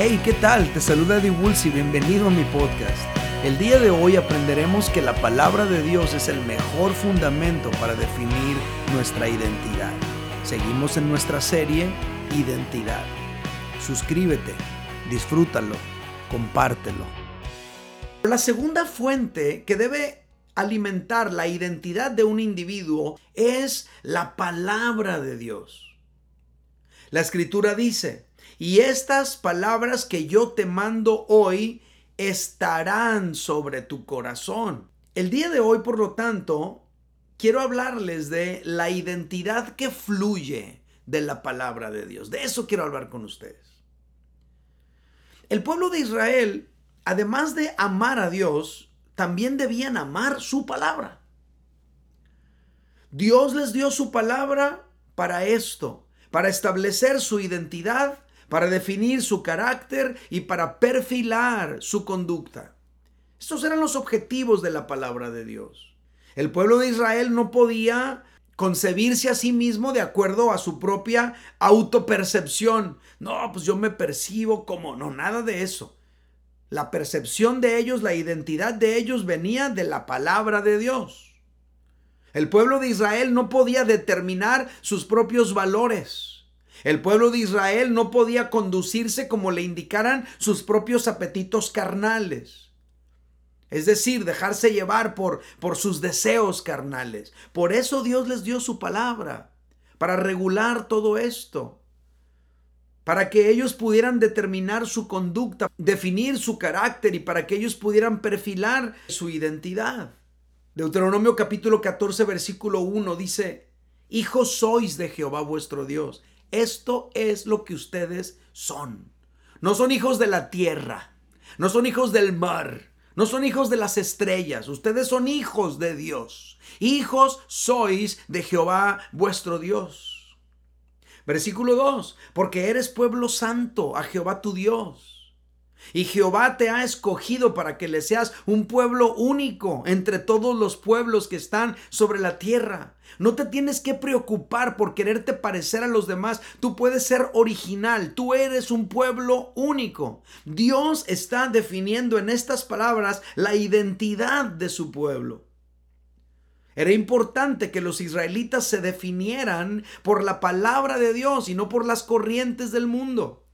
Hey, ¿qué tal? Te saluda Eddie y bienvenido a mi podcast. El día de hoy aprenderemos que la palabra de Dios es el mejor fundamento para definir nuestra identidad. Seguimos en nuestra serie Identidad. Suscríbete, disfrútalo, compártelo. La segunda fuente que debe alimentar la identidad de un individuo es la palabra de Dios. La escritura dice, y estas palabras que yo te mando hoy estarán sobre tu corazón. El día de hoy, por lo tanto, quiero hablarles de la identidad que fluye de la palabra de Dios. De eso quiero hablar con ustedes. El pueblo de Israel, además de amar a Dios, también debían amar su palabra. Dios les dio su palabra para esto, para establecer su identidad para definir su carácter y para perfilar su conducta. Estos eran los objetivos de la palabra de Dios. El pueblo de Israel no podía concebirse a sí mismo de acuerdo a su propia autopercepción. No, pues yo me percibo como, no, nada de eso. La percepción de ellos, la identidad de ellos venía de la palabra de Dios. El pueblo de Israel no podía determinar sus propios valores. El pueblo de Israel no podía conducirse como le indicaran sus propios apetitos carnales. Es decir, dejarse llevar por, por sus deseos carnales. Por eso Dios les dio su palabra, para regular todo esto, para que ellos pudieran determinar su conducta, definir su carácter y para que ellos pudieran perfilar su identidad. Deuteronomio capítulo 14 versículo 1 dice, Hijos sois de Jehová vuestro Dios esto es lo que ustedes son. No son hijos de la tierra, no son hijos del mar, no son hijos de las estrellas, ustedes son hijos de Dios. Hijos sois de Jehová vuestro Dios. Versículo 2, porque eres pueblo santo a Jehová tu Dios. Y Jehová te ha escogido para que le seas un pueblo único entre todos los pueblos que están sobre la tierra. No te tienes que preocupar por quererte parecer a los demás. Tú puedes ser original. Tú eres un pueblo único. Dios está definiendo en estas palabras la identidad de su pueblo. Era importante que los israelitas se definieran por la palabra de Dios y no por las corrientes del mundo.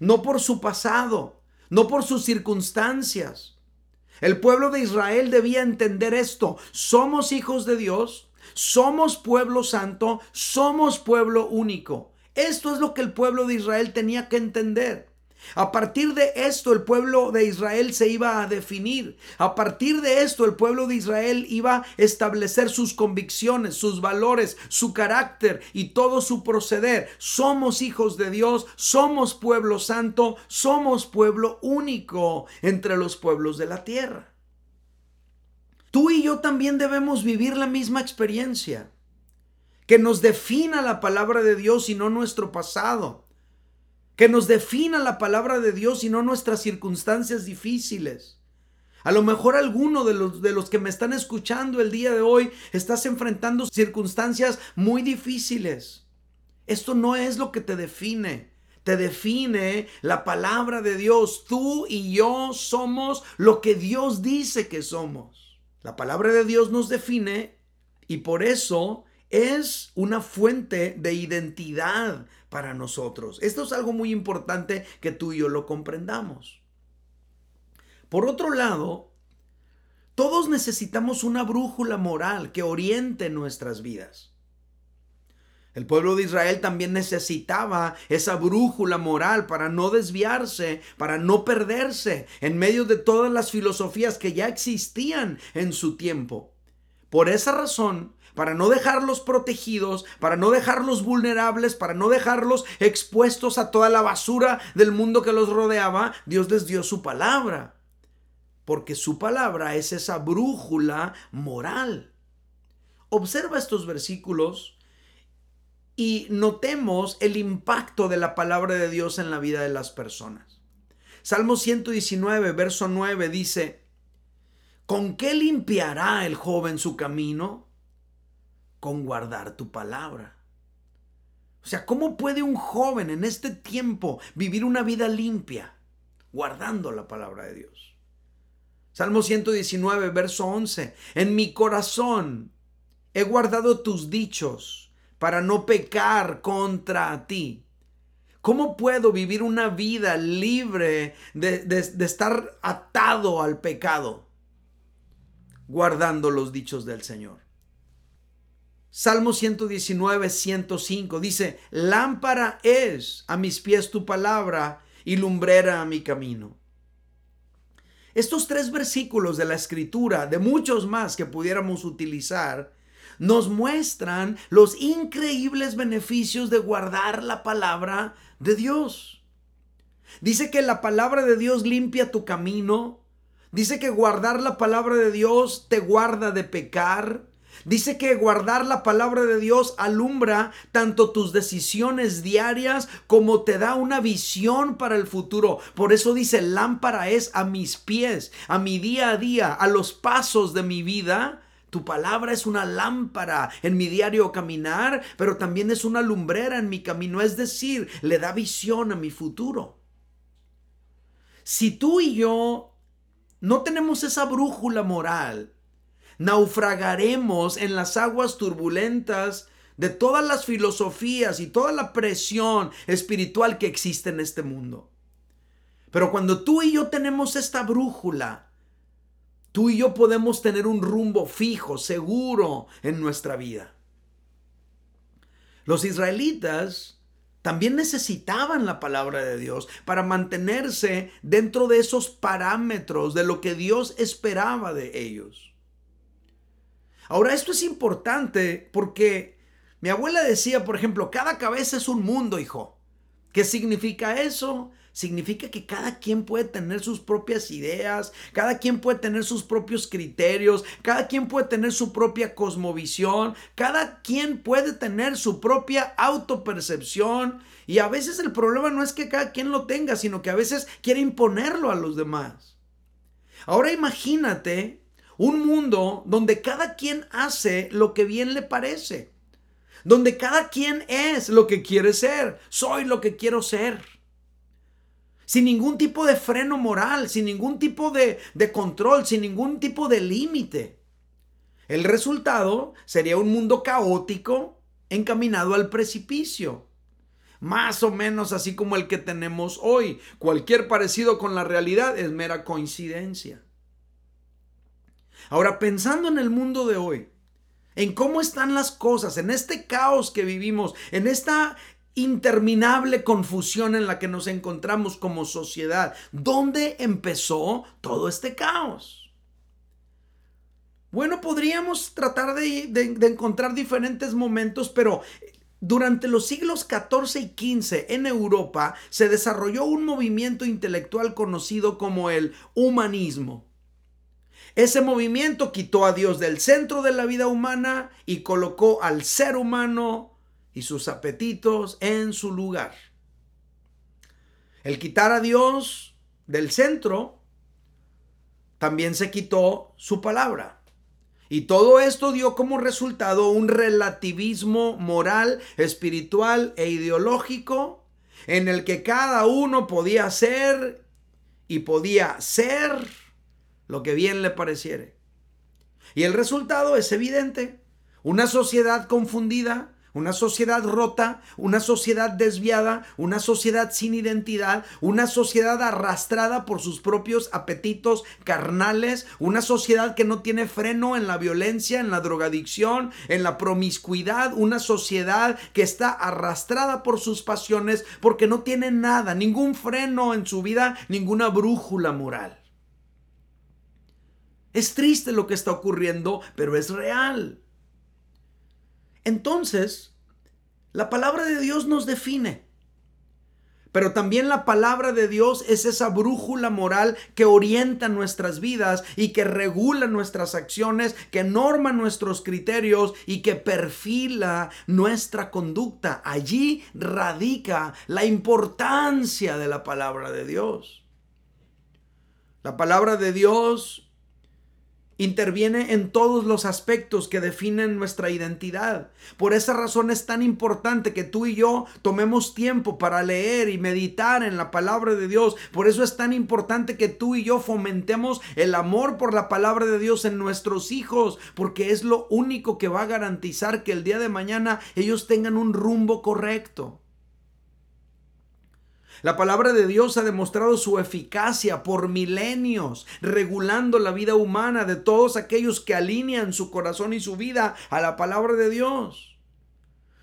No por su pasado, no por sus circunstancias. El pueblo de Israel debía entender esto. Somos hijos de Dios, somos pueblo santo, somos pueblo único. Esto es lo que el pueblo de Israel tenía que entender. A partir de esto el pueblo de Israel se iba a definir. A partir de esto el pueblo de Israel iba a establecer sus convicciones, sus valores, su carácter y todo su proceder. Somos hijos de Dios, somos pueblo santo, somos pueblo único entre los pueblos de la tierra. Tú y yo también debemos vivir la misma experiencia. Que nos defina la palabra de Dios y no nuestro pasado que nos defina la palabra de Dios y no nuestras circunstancias difíciles. A lo mejor alguno de los, de los que me están escuchando el día de hoy estás enfrentando circunstancias muy difíciles. Esto no es lo que te define. Te define la palabra de Dios. Tú y yo somos lo que Dios dice que somos. La palabra de Dios nos define y por eso es una fuente de identidad para nosotros. Esto es algo muy importante que tú y yo lo comprendamos. Por otro lado, todos necesitamos una brújula moral que oriente nuestras vidas. El pueblo de Israel también necesitaba esa brújula moral para no desviarse, para no perderse en medio de todas las filosofías que ya existían en su tiempo. Por esa razón, para no dejarlos protegidos, para no dejarlos vulnerables, para no dejarlos expuestos a toda la basura del mundo que los rodeaba, Dios les dio su palabra. Porque su palabra es esa brújula moral. Observa estos versículos y notemos el impacto de la palabra de Dios en la vida de las personas. Salmo 119, verso 9 dice, ¿con qué limpiará el joven su camino? Con guardar tu palabra. O sea, ¿cómo puede un joven en este tiempo vivir una vida limpia guardando la palabra de Dios? Salmo 119, verso 11. En mi corazón he guardado tus dichos para no pecar contra ti. ¿Cómo puedo vivir una vida libre de, de, estar atado al pecado? Guardando los dichos del Señor. Salmo 119, 105 dice, lámpara es a mis pies tu palabra y lumbrera a mi camino. Estos tres versículos de la escritura, de muchos más que pudiéramos utilizar, nos muestran los increíbles beneficios de guardar la palabra de Dios. Dice que la palabra de Dios limpia tu camino. Dice que guardar la palabra de Dios te guarda de pecar. Dice que guardar la palabra de Dios alumbra tanto tus decisiones diarias como te da una visión para el futuro. Por eso dice, lámpara es a mis pies, a mi día a día, a los pasos de mi vida. Tu palabra es una lámpara en mi diario caminar, pero también es una lumbrera en mi camino, es decir, le da visión a mi futuro. Si tú y yo no tenemos esa brújula moral, naufragaremos en las aguas turbulentas de todas las filosofías y toda la presión espiritual que existe en este mundo. Pero cuando tú y yo tenemos esta brújula, tú y yo podemos tener un rumbo fijo, seguro en nuestra vida. Los israelitas también necesitaban la palabra de Dios para mantenerse dentro de esos parámetros de lo que Dios esperaba de ellos. Ahora, esto es importante porque mi abuela decía, por ejemplo, cada cabeza es un mundo, hijo. ¿Qué significa eso? Significa que cada quien puede tener sus propias ideas, cada quien puede tener sus propios criterios, cada quien puede tener su propia cosmovisión, cada quien puede tener su propia autopercepción. Y a veces el problema no es que cada quien lo tenga, sino que a veces quiere imponerlo a los demás. Ahora imagínate un mundo donde cada quien hace lo que bien le parece. Donde cada quien es lo que quiere ser. Soy lo que quiero ser. Sin ningún tipo de freno moral, sin ningún tipo de, de control, sin ningún tipo de límite. El resultado sería un mundo caótico encaminado al precipicio. Más o menos así como el que tenemos hoy. Cualquier parecido con la realidad es mera coincidencia. Ahora, pensando en el mundo de hoy, en cómo están las cosas, en este caos que vivimos, en esta interminable confusión en la que nos encontramos como sociedad, ¿dónde empezó todo este caos? Bueno, podríamos tratar de, encontrar diferentes momentos, pero durante los siglos XIV y XV en Europa se desarrolló un movimiento intelectual conocido como el humanismo. Ese movimiento quitó a Dios del centro de la vida humana y colocó al ser humano y sus apetitos en su lugar. El quitar a Dios del centro, también se quitó su palabra. Y todo esto dio como resultado un relativismo moral, espiritual e ideológico en el que cada uno podía ser y podía ser lo que bien le pareciere. Y el resultado es evidente. Una sociedad confundida, una sociedad rota, una sociedad desviada, una sociedad sin identidad, una sociedad arrastrada por sus propios apetitos carnales, una sociedad que no tiene freno en la violencia, en la drogadicción, en la promiscuidad, una sociedad que está arrastrada por sus pasiones porque no tiene nada, ningún freno en su vida, ninguna brújula moral. Es triste lo que está ocurriendo, pero es real. Entonces, la palabra de Dios nos define. Pero también la palabra de Dios es esa brújula moral que orienta nuestras vidas y que regula nuestras acciones, que norma nuestros criterios y que perfila nuestra conducta. Allí radica la importancia de la palabra de Dios. La palabra de Dios interviene en todos los aspectos que definen nuestra identidad. Por esa razón es tan importante que tú y yo tomemos tiempo para leer y meditar en la palabra de Dios. Por eso es tan importante que tú y yo fomentemos el amor por la palabra de Dios en nuestros hijos, porque es lo único que va a garantizar que el día de mañana ellos tengan un rumbo correcto. La palabra de Dios ha demostrado su eficacia por milenios, regulando la vida humana de todos aquellos que alinean su corazón y su vida a la palabra de Dios.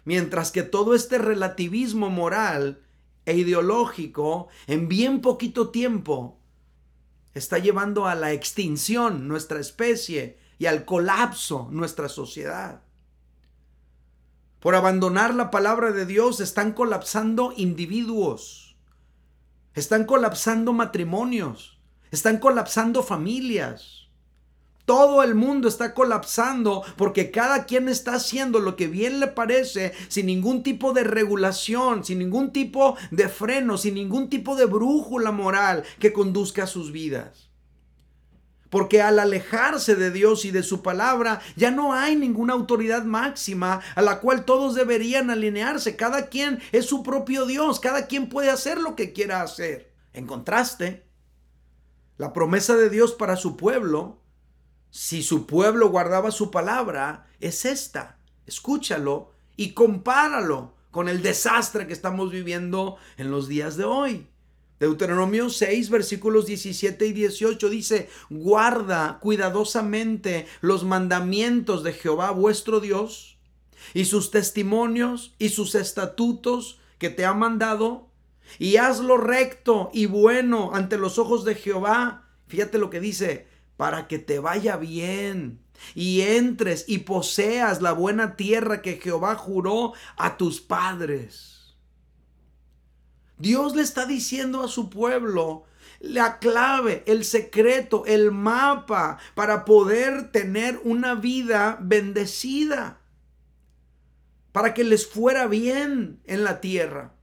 Mientras que todo este relativismo moral e ideológico en bien poquito tiempo está llevando a la extinción nuestra especie y al colapso nuestra sociedad. Por abandonar la palabra de Dios están colapsando individuos están colapsando matrimonios. Están colapsando familias. Todo el mundo está colapsando porque cada quien está haciendo lo que bien le parece sin ningún tipo de regulación, sin ningún tipo de freno, sin ningún tipo de brújula moral que conduzca a sus vidas. Porque al alejarse de Dios y de su palabra, ya no hay ninguna autoridad máxima a la cual todos deberían alinearse. Cada quien es su propio Dios, cada quien puede hacer lo que quiera hacer. En contraste, la promesa de Dios para su pueblo, si su pueblo guardaba su palabra, es esta. Escúchalo y compáralo con el desastre que estamos viviendo en los días de hoy. Deuteronomio 6, versículos 17 y 18 dice, guarda cuidadosamente los mandamientos de Jehová vuestro Dios y sus testimonios y sus estatutos que te ha mandado y hazlo recto y bueno ante los ojos de Jehová. Fíjate lo que dice, para que te vaya bien y entres y poseas la buena tierra que Jehová juró a tus padres. Dios le está diciendo a su pueblo la clave, el secreto, el mapa para poder tener una vida bendecida, para que les fuera bien en la tierra.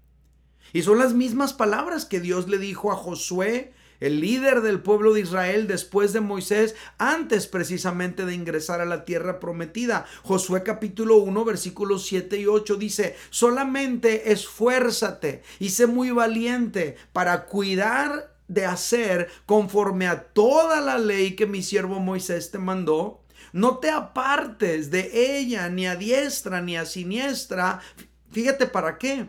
Y son las mismas palabras que Dios le dijo a Josué el líder del pueblo de Israel después de Moisés, antes precisamente de ingresar a la tierra prometida. Josué capítulo 1 versículos 7 y 8 dice, solamente esfuérzate y sé muy valiente para cuidar de hacer conforme a toda la ley que mi siervo Moisés te mandó. No te apartes de ella ni a diestra ni a siniestra. Fíjate para qué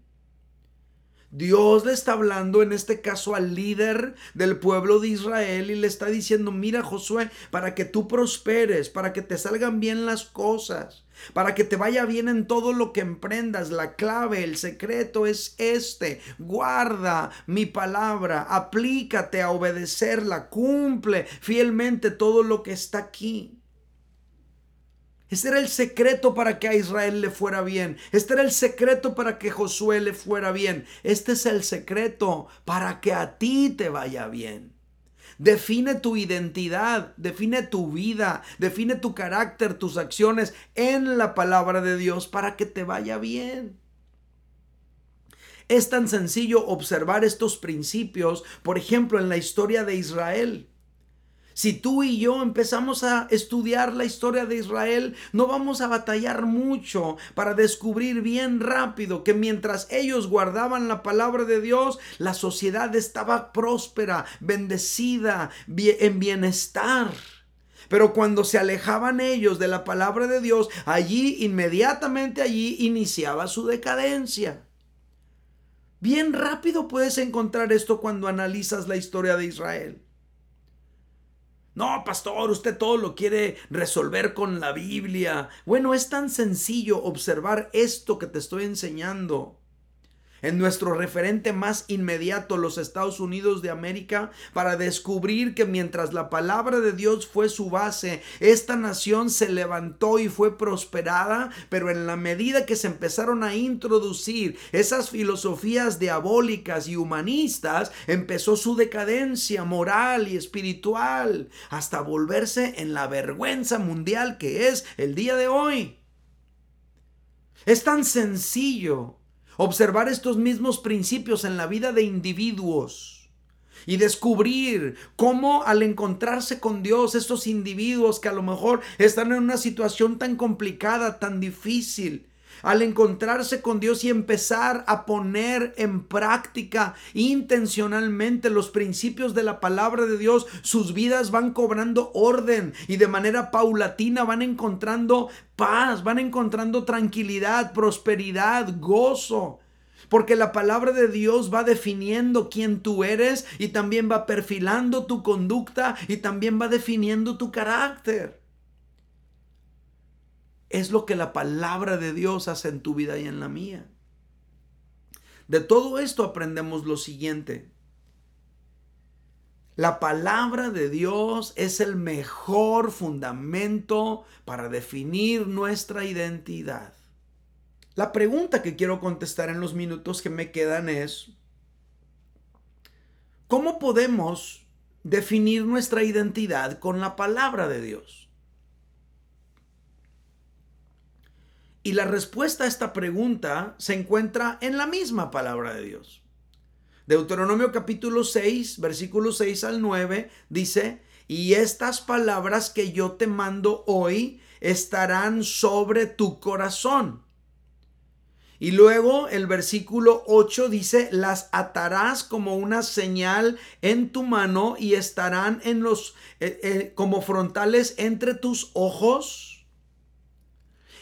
Dios le está hablando en este caso al líder del pueblo de Israel y le está diciendo, mira Josué, para que tú prosperes, para que te salgan bien las cosas, para que te vaya bien en todo lo que emprendas, la clave, el secreto es este, guarda mi palabra, aplícate a obedecerla, cumple fielmente todo lo que está aquí. Este era el secreto para que a Israel le fuera bien. Este era el secreto para que Josué le fuera bien. Este es el secreto para que a ti te vaya bien. Define tu identidad, define tu vida, define tu carácter, tus acciones en la palabra de Dios para que te vaya bien. Es tan sencillo observar estos principios, por ejemplo, en la historia de Israel. Si tú y yo empezamos a estudiar la historia de Israel, no vamos a batallar mucho para descubrir bien rápido que mientras ellos guardaban la palabra de Dios, la sociedad estaba próspera, bendecida, en bienestar. Pero cuando se alejaban ellos de la palabra de Dios, allí, inmediatamente allí, iniciaba su decadencia. Bien rápido puedes encontrar esto cuando analizas la historia de Israel. No, pastor, usted todo lo quiere resolver con la Biblia. Bueno, es tan sencillo observar esto que te estoy enseñando. En nuestro referente más inmediato, los Estados Unidos de América, para descubrir que mientras la palabra de Dios fue su base, esta nación se levantó y fue prosperada, pero en la medida que se empezaron a introducir esas filosofías diabólicas y humanistas, empezó su decadencia moral y espiritual, hasta volverse en la vergüenza mundial que es el día de hoy. Es tan sencillo observar estos mismos principios en la vida de individuos y descubrir cómo al encontrarse con Dios, estos individuos que a lo mejor están en una situación tan complicada, tan difícil, al encontrarse con Dios y empezar a poner en práctica intencionalmente los principios de la palabra de Dios, sus vidas van cobrando orden y de manera paulatina van encontrando paz, van encontrando tranquilidad, prosperidad, gozo. Porque la palabra de Dios va definiendo quién tú eres y también va perfilando tu conducta y también va definiendo tu carácter es lo que la palabra de Dios hace en tu vida y en la mía. De todo esto aprendemos lo siguiente. La palabra de Dios es el mejor fundamento para definir nuestra identidad. La pregunta que quiero contestar en los minutos que me quedan es, ¿cómo podemos definir nuestra identidad con la palabra de Dios? Y la respuesta a esta pregunta se encuentra en la misma palabra de Dios. Deuteronomio capítulo 6, versículo 6 al 9 dice, y estas palabras que yo te mando hoy estarán sobre tu corazón. Y luego el versículo 8 dice, las atarás como una señal en tu mano y estarán en los eh, eh, como frontales entre tus ojos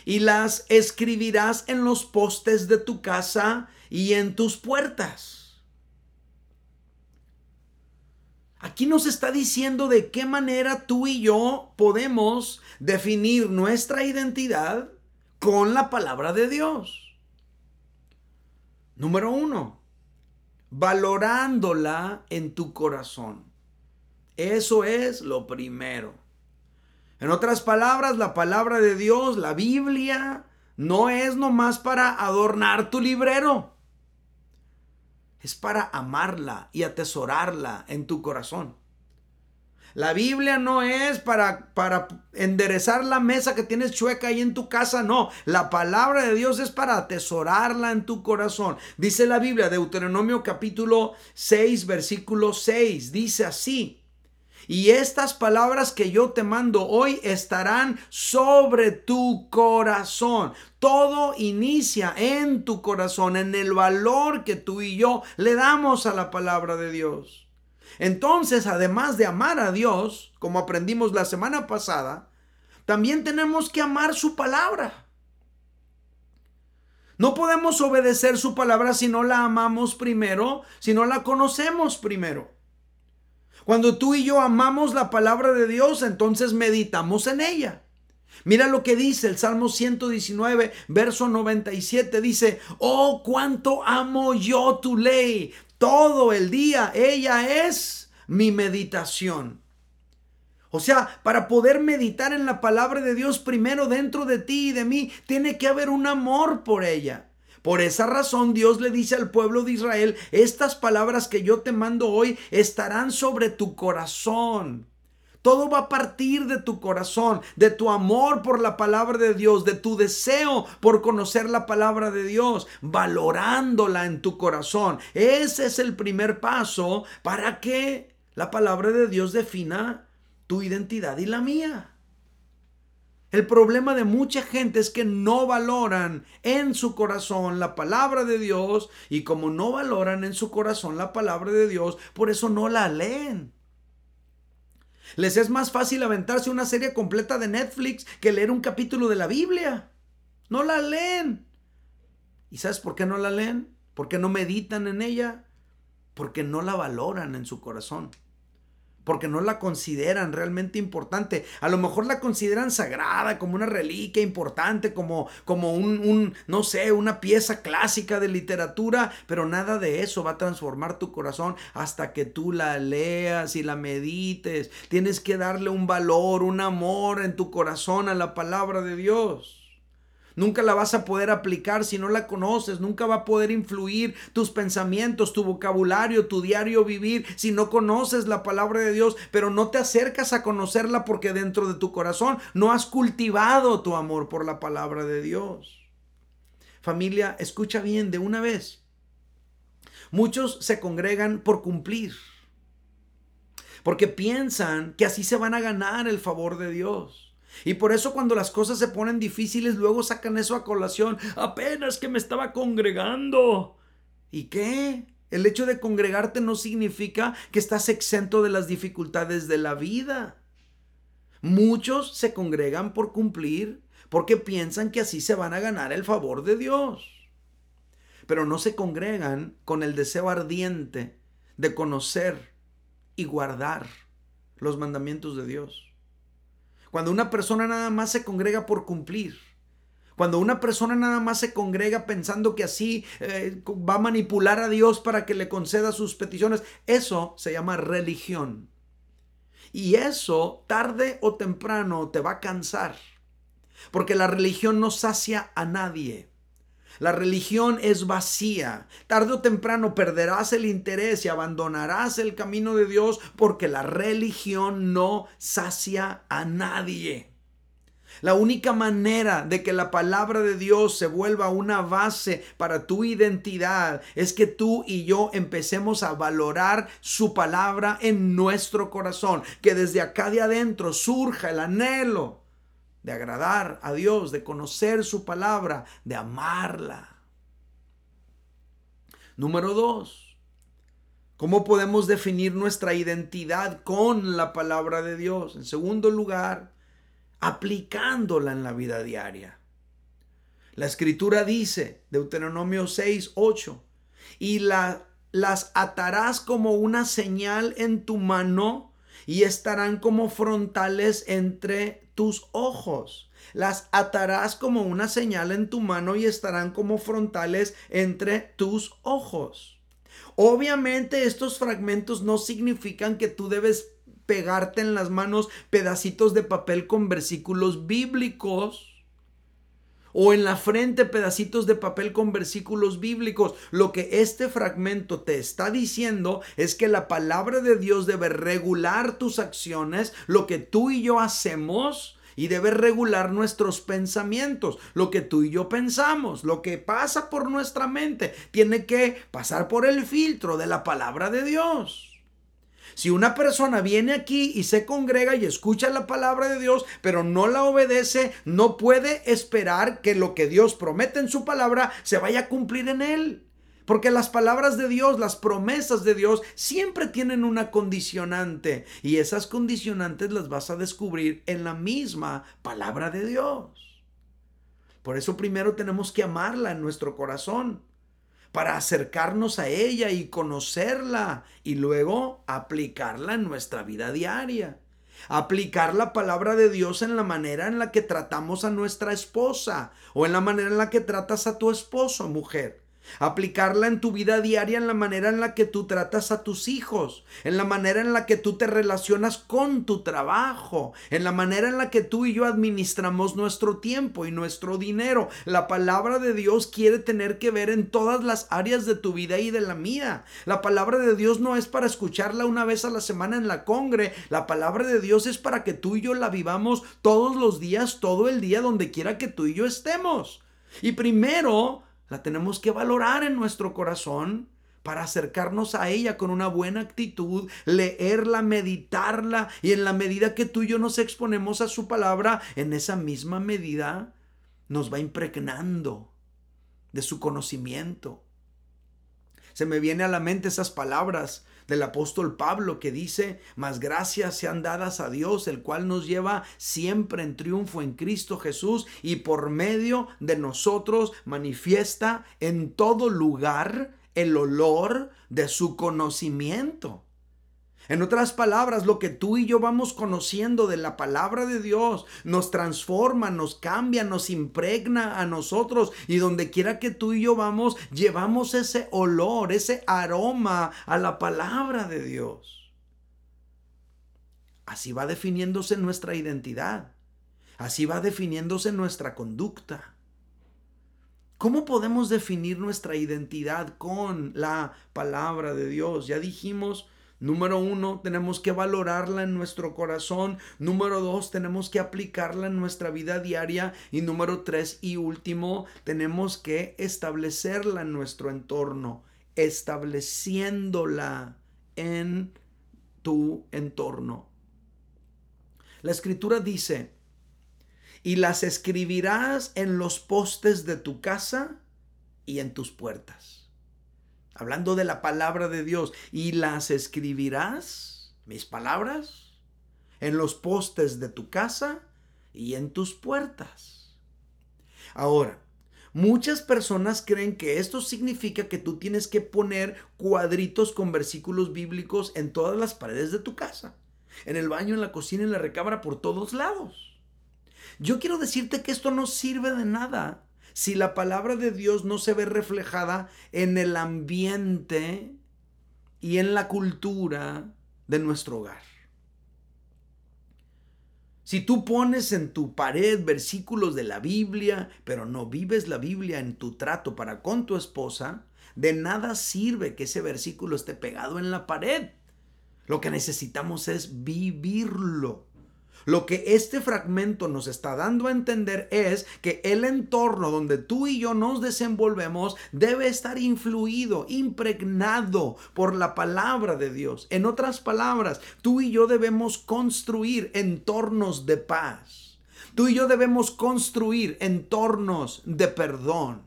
y las escribirás en los postes de tu casa y en tus puertas. Aquí nos está diciendo de qué manera tú y yo podemos definir nuestra identidad con la palabra de Dios. Número uno, valorándola en tu corazón. Eso es lo primero. En otras palabras, la palabra de Dios, la Biblia, no es nomás para adornar tu librero. Es para amarla y atesorarla en tu corazón. La Biblia no es para, para enderezar la mesa que tienes chueca ahí en tu casa, no. La palabra de Dios es para atesorarla en tu corazón. Dice la Biblia, Deuteronomio capítulo 6, versículo 6, dice así. Y estas palabras que yo te mando hoy estarán sobre tu corazón. Todo inicia en tu corazón, en el valor que tú y yo le damos a la palabra de Dios. Entonces, además de amar a Dios, como aprendimos la semana pasada, también tenemos que amar su palabra. No podemos obedecer su palabra si no la amamos primero, si no la conocemos primero. Cuando tú y yo amamos la palabra de Dios, entonces meditamos en ella. Mira lo que dice el Salmo 119, verso 97. Dice, oh, cuánto amo yo tu ley. Todo el día ella es mi meditación. O sea, para poder meditar en la palabra de Dios primero dentro de ti y de mí, tiene que haber un amor por ella. Por esa razón Dios le dice al pueblo de Israel, estas palabras que yo te mando hoy estarán sobre tu corazón. Todo va a partir de tu corazón, de tu amor por la palabra de Dios, de tu deseo por conocer la palabra de Dios, valorándola en tu corazón. Ese es el primer paso para que la palabra de Dios defina tu identidad y la mía. El problema de mucha gente es que no valoran en su corazón la palabra de Dios y como no valoran en su corazón la palabra de Dios, por eso no la leen. Les es más fácil aventarse una serie completa de Netflix que leer un capítulo de la Biblia. No la leen. ¿Y sabes por qué no la leen? ¿Por qué no meditan en ella? Porque no la valoran en su corazón porque no la consideran realmente importante. A lo mejor la consideran sagrada, como una reliquia importante, como, como un, un, no sé, una pieza clásica de literatura, pero nada de eso va a transformar tu corazón hasta que tú la leas y la medites. Tienes que darle un valor, un amor en tu corazón a la palabra de Dios. Nunca la vas a poder aplicar si no la conoces. Nunca va a poder influir tus pensamientos, tu vocabulario, tu diario vivir si no conoces la palabra de Dios. Pero no te acercas a conocerla porque dentro de tu corazón no has cultivado tu amor por la palabra de Dios. Familia, escucha bien de una vez. Muchos se congregan por cumplir. Porque piensan que así se van a ganar el favor de Dios. Y por eso cuando las cosas se ponen difíciles, luego sacan eso a colación. Apenas que me estaba congregando. ¿Y qué? El hecho de congregarte no significa que estás exento de las dificultades de la vida. Muchos se congregan por cumplir, porque piensan que así se van a ganar el favor de Dios. Pero no se congregan con el deseo ardiente de conocer y guardar los mandamientos de Dios. Cuando una persona nada más se congrega por cumplir. Cuando una persona nada más se congrega pensando que así eh, va a manipular a Dios para que le conceda sus peticiones, eso se llama religión. Y eso tarde o temprano te va a cansar. Porque la religión no sacia a nadie. La religión es vacía. Tarde o temprano perderás el interés y abandonarás el camino de Dios porque la religión no sacia a nadie. La única manera de que la palabra de Dios se vuelva una base para tu identidad es que tú y yo empecemos a valorar su palabra en nuestro corazón, que desde acá de adentro surja el anhelo de agradar a Dios, de conocer su palabra, de amarla. Número dos, ¿cómo podemos definir nuestra identidad con la palabra de Dios? En segundo lugar, aplicándola en la vida diaria. La escritura dice, Deuteronomio 6, 8, y la, las atarás como una señal en tu mano y estarán como frontales entre tus ojos. Las atarás como una señal en tu mano y estarán como frontales entre tus ojos. Obviamente estos fragmentos no significan que tú debes pegarte en las manos pedacitos de papel con versículos bíblicos o en la frente pedacitos de papel con versículos bíblicos. Lo que este fragmento te está diciendo es que la palabra de Dios debe regular tus acciones, lo que tú y yo hacemos. Y debe regular nuestros pensamientos, lo que tú y yo pensamos, lo que pasa por nuestra mente, tiene que pasar por el filtro de la palabra de Dios. Si una persona viene aquí y se congrega y escucha la palabra de Dios, pero no la obedece, no puede esperar que lo que Dios promete en su palabra se vaya a cumplir en él. Porque las palabras de Dios, las promesas de Dios, siempre tienen una condicionante. Y esas condicionantes las vas a descubrir en la misma palabra de Dios. Por eso primero tenemos que amarla en nuestro corazón para acercarnos a ella y conocerla y luego aplicarla en nuestra vida diaria. Aplicar la palabra de Dios en la manera en la que tratamos a nuestra esposa o en la manera en la que tratas a tu esposo, mujer aplicarla en tu vida diaria, en la manera en la que tú tratas a tus hijos, en la manera en la que tú te relacionas con tu trabajo, en la manera en la que tú y yo administramos nuestro tiempo y nuestro dinero. La palabra de Dios quiere tener que ver en todas las áreas de tu vida y de la mía. La palabra de Dios no es para escucharla una vez a la semana en la congre, la palabra de Dios es para que tú y yo la vivamos todos los días, todo el día, donde quiera que tú y yo estemos. Y primero, la tenemos que valorar en nuestro corazón para acercarnos a ella con una buena actitud, leerla, meditarla y en la medida que tú y yo nos exponemos a su palabra, en esa misma medida nos va impregnando de su conocimiento. Se me viene a la mente esas palabras del apóstol Pablo que dice, más gracias sean dadas a Dios, el cual nos lleva siempre en triunfo en Cristo Jesús y por medio de nosotros manifiesta en todo lugar el olor de su conocimiento. En otras palabras, lo que tú y yo vamos conociendo de la palabra de Dios nos transforma, nos cambia, nos impregna a nosotros y donde quiera que tú y yo vamos, llevamos ese olor, ese aroma a la palabra de Dios. Así va definiéndose nuestra identidad. Así va definiéndose nuestra conducta. ¿Cómo podemos definir nuestra identidad con la palabra de Dios? Ya dijimos Número uno, tenemos que valorarla en nuestro corazón. Número dos, tenemos que aplicarla en nuestra vida diaria. Y número tres y último, tenemos que establecerla en nuestro entorno, estableciéndola en tu entorno. La escritura dice, y las escribirás en los postes de tu casa y en tus puertas hablando de la palabra de Dios, y las escribirás, mis palabras, en los postes de tu casa y en tus puertas. Ahora, muchas personas creen que esto significa que tú tienes que poner cuadritos con versículos bíblicos en todas las paredes de tu casa, en el baño, en la cocina, en la recámara, por todos lados. Yo quiero decirte que esto no sirve de nada si la palabra de Dios no se ve reflejada en el ambiente y en la cultura de nuestro hogar. Si tú pones en tu pared versículos de la Biblia, pero no vives la Biblia en tu trato para con tu esposa, de nada sirve que ese versículo esté pegado en la pared. Lo que necesitamos es vivirlo. Lo que este fragmento nos está dando a entender es que el entorno donde tú y yo nos desenvolvemos debe estar influido, impregnado por la palabra de Dios. En otras palabras, tú y yo debemos construir entornos de paz. Tú y yo debemos construir entornos de perdón.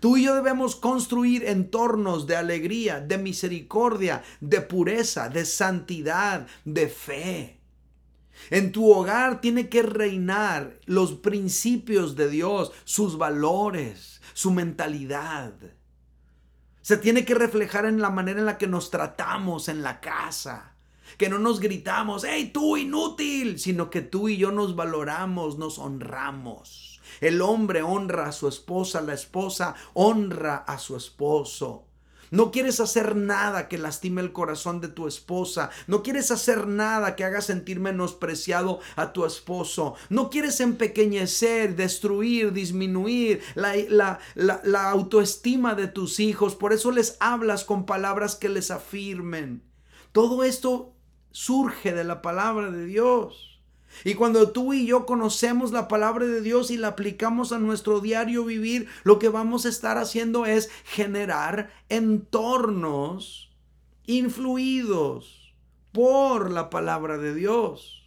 Tú y yo debemos construir entornos de alegría, de misericordia, de pureza, de santidad, de fe. En tu hogar tiene que reinar los principios de Dios, sus valores, su mentalidad. Se tiene que reflejar en la manera en la que nos tratamos en la casa. Que no nos gritamos, hey tú inútil, sino que tú y yo nos valoramos, nos honramos. El hombre honra a su esposa, la esposa honra a su esposo. No quieres hacer nada que lastime el corazón de tu esposa. No quieres hacer nada que haga sentir menospreciado a tu esposo. No quieres empequeñecer, destruir, disminuir la, autoestima de tus hijos. Por eso les hablas con palabras que les afirmen. Todo esto surge de la palabra de Dios. Y cuando tú y yo conocemos la palabra de Dios y la aplicamos a nuestro diario vivir, lo que vamos a estar haciendo es generar entornos influidos por la palabra de Dios.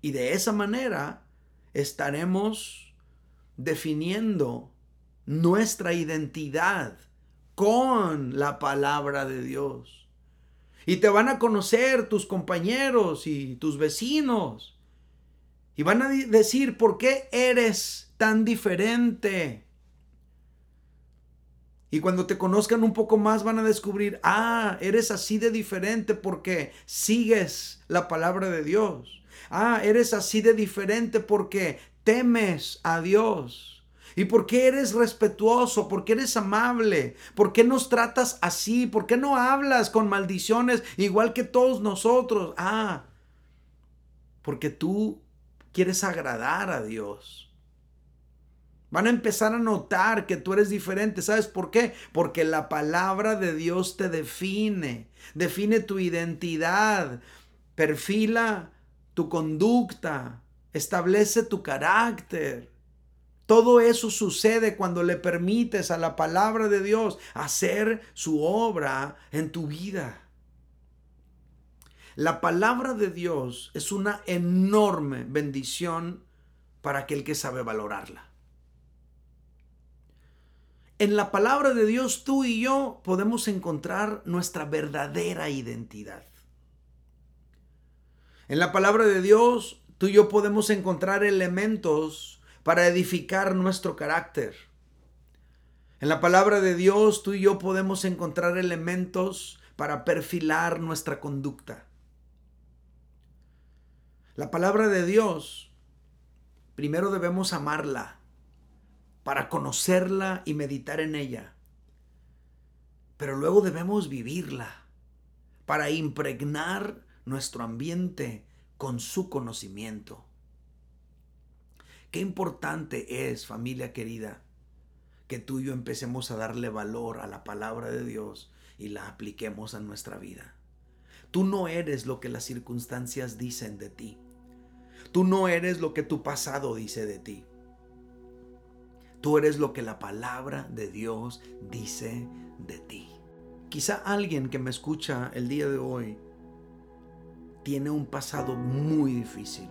Y de esa manera estaremos definiendo nuestra identidad con la palabra de Dios. Y te van a conocer tus compañeros y tus vecinos. Y van a decir, ¿por qué eres tan diferente? Y cuando te conozcan un poco más van a descubrir, ah, eres así de diferente porque sigues la palabra de Dios. Ah, eres así de diferente porque temes a Dios. ¿Y por qué eres respetuoso? ¿Por qué eres amable? ¿Por qué nos tratas así? ¿Por qué no hablas con maldiciones igual que todos nosotros? Ah, porque tú quieres agradar a Dios. Van a empezar a notar que tú eres diferente. ¿Sabes por qué? Porque la palabra de Dios te define, define tu identidad, perfila tu conducta, establece tu carácter. Todo eso sucede cuando le permites a la palabra de Dios hacer su obra en tu vida. La palabra de Dios es una enorme bendición para aquel que sabe valorarla. En la palabra de Dios tú y yo podemos encontrar nuestra verdadera identidad. En la palabra de Dios tú y yo podemos encontrar elementos para edificar nuestro carácter. En la palabra de Dios tú y yo podemos encontrar elementos para perfilar nuestra conducta. La palabra de Dios, primero debemos amarla para conocerla y meditar en ella. Pero luego debemos vivirla para impregnar nuestro ambiente con su conocimiento. Qué importante es, familia querida, que tú y yo empecemos a darle valor a la palabra de Dios y la apliquemos a nuestra vida. Tú no eres lo que las circunstancias dicen de ti. Tú no eres lo que tu pasado dice de ti. Tú eres lo que la palabra de Dios dice de ti. Quizá alguien que me escucha el día de hoy tiene un pasado muy difícil,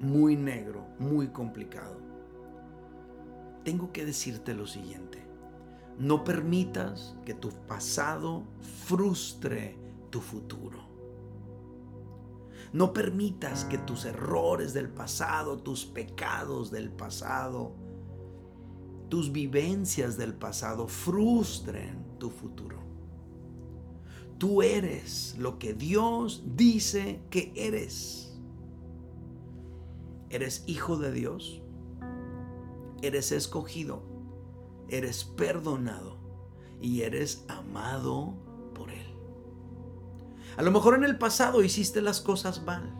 muy negro, muy complicado. Tengo que decirte lo siguiente. No permitas que tu pasado frustre tu futuro. No permitas que tus errores del pasado, tus pecados del pasado, tus vivencias del pasado frustren tu futuro. Tú eres lo que Dios dice que eres. Eres hijo de Dios. Eres escogido. Eres perdonado. Y eres amado por Él. A lo mejor en el pasado hiciste las cosas mal.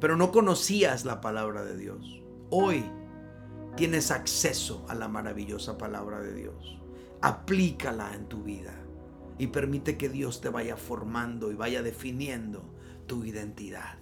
Pero no conocías la palabra de Dios. Hoy tienes acceso a la maravillosa palabra de Dios. Aplícala en tu vida y permite que Dios te vaya formando y vaya definiendo tu identidad.